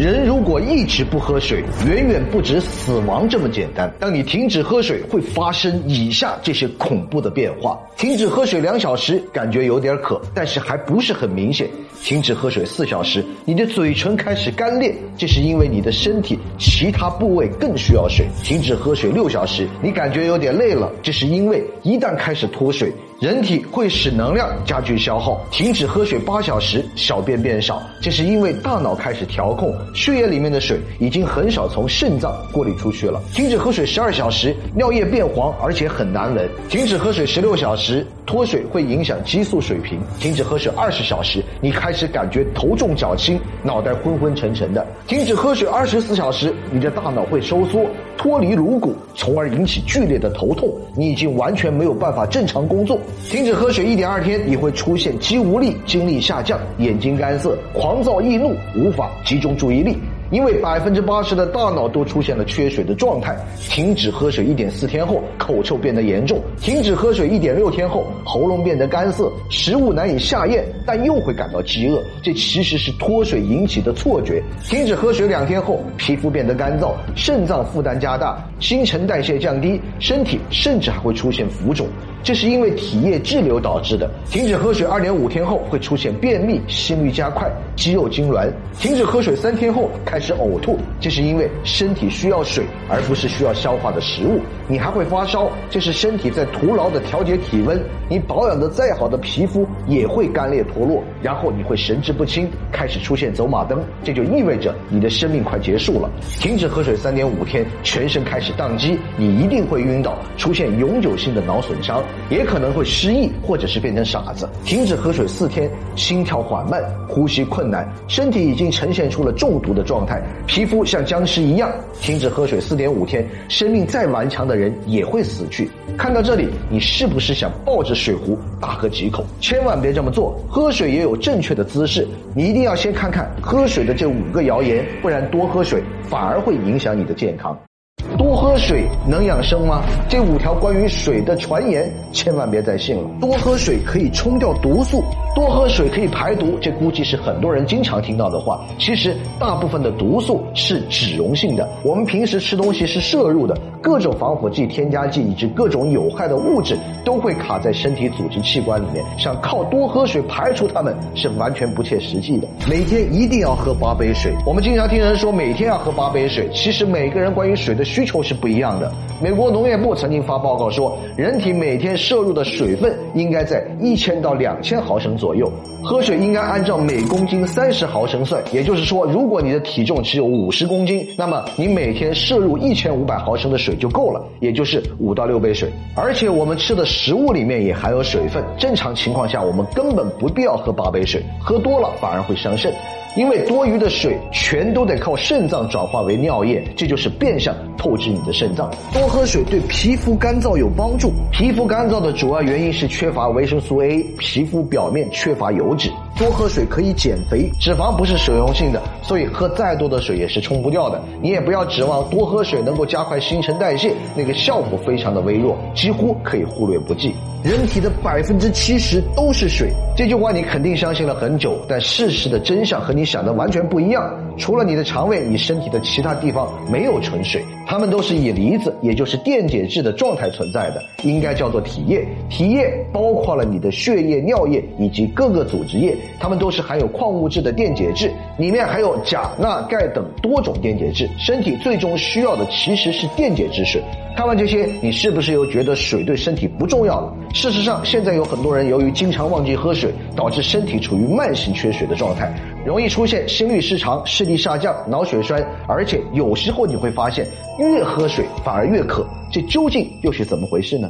人如果一直不喝水，远远不止死亡这么简单。当你停止喝水，会发生以下这些恐怖的变化：停止喝水两小时，感觉有点渴，但是还不是很明显；停止喝水四小时，你的嘴唇开始干裂，这是因为你的身体其他部位更需要水；停止喝水六小时，你感觉有点累了，这是因为一旦开始脱水。人体会使能量加剧消耗，停止喝水八小时，小便变少，这是因为大脑开始调控，血液里面的水已经很少从肾脏过滤出去了。停止喝水十二小时，尿液变黄，而且很难闻。停止喝水十六小时，脱水会影响激素水平。停止喝水二十小时，你开始感觉头重脚轻，脑袋昏昏沉沉的。停止喝水二十四小时，你的大脑会收缩，脱离颅骨，从而引起剧烈的头痛，你已经完全没有办法正常工作。停止喝水一点二天，你会出现肌无力、精力下降、眼睛干涩、狂躁易怒、无法集中注意力。因为百分之八十的大脑都出现了缺水的状态。停止喝水一点四天后，口臭变得严重；停止喝水一点六天后，喉咙变得干涩，食物难以下咽，但又会感到饥饿。这其实是脱水引起的错觉。停止喝水两天后，皮肤变得干燥，肾脏负担加大，新陈代谢降低，身体甚至还会出现浮肿。这是因为体液滞留导致的。停止喝水二点五天后会出现便秘、心率加快、肌肉痉挛。停止喝水三天后开始呕吐，这是因为身体需要水，而不是需要消化的食物。你还会发烧，这是身体在徒劳的调节体温。你保养的再好的皮肤也会干裂脱落，然后你会神志不清，开始出现走马灯，这就意味着你的生命快结束了。停止喝水三点五天，全身开始宕机，你一定会晕倒，出现永久性的脑损伤。也可能会失忆，或者是变成傻子。停止喝水四天，心跳缓慢，呼吸困难，身体已经呈现出了中毒的状态，皮肤像僵尸一样。停止喝水四点五天，生命再顽强的人也会死去。看到这里，你是不是想抱着水壶大喝几口？千万别这么做，喝水也有正确的姿势。你一定要先看看喝水的这五个谣言，不然多喝水反而会影响你的健康。多喝水能养生吗？这五条关于水的传言，千万别再信了。多喝水可以冲掉毒素，多喝水可以排毒，这估计是很多人经常听到的话。其实，大部分的毒素是脂溶性的，我们平时吃东西是摄入的，各种防腐剂、添加剂以及各种有害的物质都会卡在身体组织器官里面，想靠多喝水排除它们是完全不切实际的。每天一定要喝八杯水。我们经常听人说每天要喝八杯水，其实每个人关于水的需求是不一样的。美国农业部曾经发报告说，人体每天摄入的水分应该在一千到两千毫升左右。喝水应该按照每公斤三十毫升算，也就是说，如果你的体重只有五十公斤，那么你每天摄入一千五百毫升的水就够了，也就是五到六杯水。而且我们吃的食物里面也含有水分，正常情况下我们根本不必要喝八杯水，喝多了反而会伤肾。因为多余的水全都得靠肾脏转化为尿液，这就是变相透支你的肾脏。多喝水对皮肤干燥有帮助。皮肤干燥的主要原因是缺乏维生素 A，皮肤表面缺乏油手指多喝水可以减肥，脂肪不是水溶性的，所以喝再多的水也是冲不掉的。你也不要指望多喝水能够加快新陈代谢，那个效果非常的微弱，几乎可以忽略不计。人体的百分之七十都是水，这句话你肯定相信了很久，但事实的真相和你想的完全不一样。除了你的肠胃，你身体的其他地方没有纯水，它们都是以离子，也就是电解质的状态存在的，应该叫做体液。体液包括了你的血液、尿液以及各个组织液，它们都是含有矿物质的电解质，里面含有钾、钠、钙等多种电解质。身体最终需要的其实是电解质水。看完这些，你是不是又觉得水对身体不重要了？事实上，现在有很多人由于经常忘记喝水，导致身体处于慢性缺水的状态，容易出现心律失常、视力下降、脑血栓，而且有时候你会发现，越喝水反而越渴，这究竟又是怎么回事呢？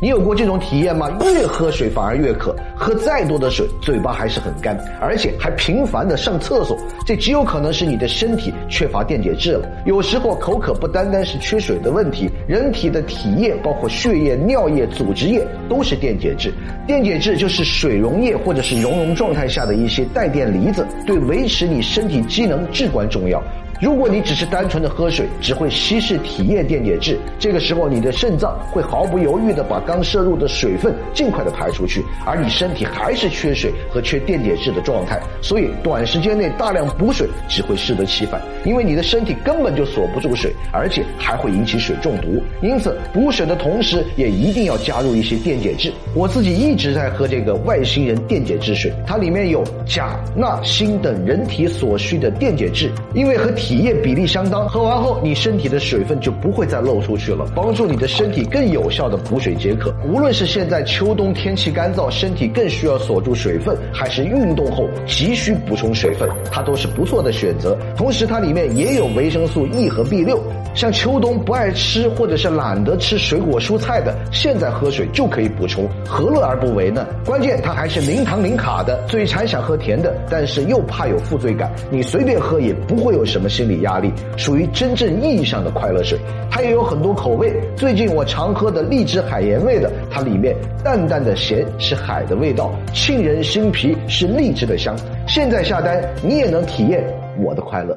你有过这种体验吗？越喝水反而越渴，喝再多的水，嘴巴还是很干，而且还频繁的上厕所。这极有可能是你的身体缺乏电解质了。有时候口渴不单单是缺水的问题，人体的体液，包括血液、尿液、组织液，都是电解质。电解质就是水溶液或者是熔融状态下的一些带电离子，对维持你身体机能至关重要。如果你只是单纯的喝水，只会稀释体液电解质，这个时候你的肾脏会毫不犹豫的把刚摄入的水分尽快的排出去，而你身体还是缺水和缺电解质的状态，所以短时间内大量补水只会适得其反，因为你的身体根本就锁不住水，而且还会引起水中毒。因此，补水的同时也一定要加入一些电解质。我自己一直在喝这个外星人电解质水，它里面有钾、钠、锌等人体所需的电解质，因为和体液比例相当，喝完后你身体的水分就不会再漏出去了，帮助你的身体更有效的补水解渴。无论是现在秋冬天气干燥，身体更需要锁住水分，还是运动后急需补充水分，它都是不错的选择。同时，它里面也有维生素 E 和 B 六，像秋冬不爱吃或者是懒得吃水果蔬菜的，现在喝水就可以补充，何乐而不为呢？关键它还是零糖零卡的，嘴馋想喝甜的，但是又怕有负罪感，你随便喝也不会有什么心理压力，属于真正意义上的快乐水。它也有很多口味，最近我常喝的荔枝海盐味的，它里面淡淡的咸是海的味道，沁人心脾是荔枝的香。现在下单，你也能体验我的快乐。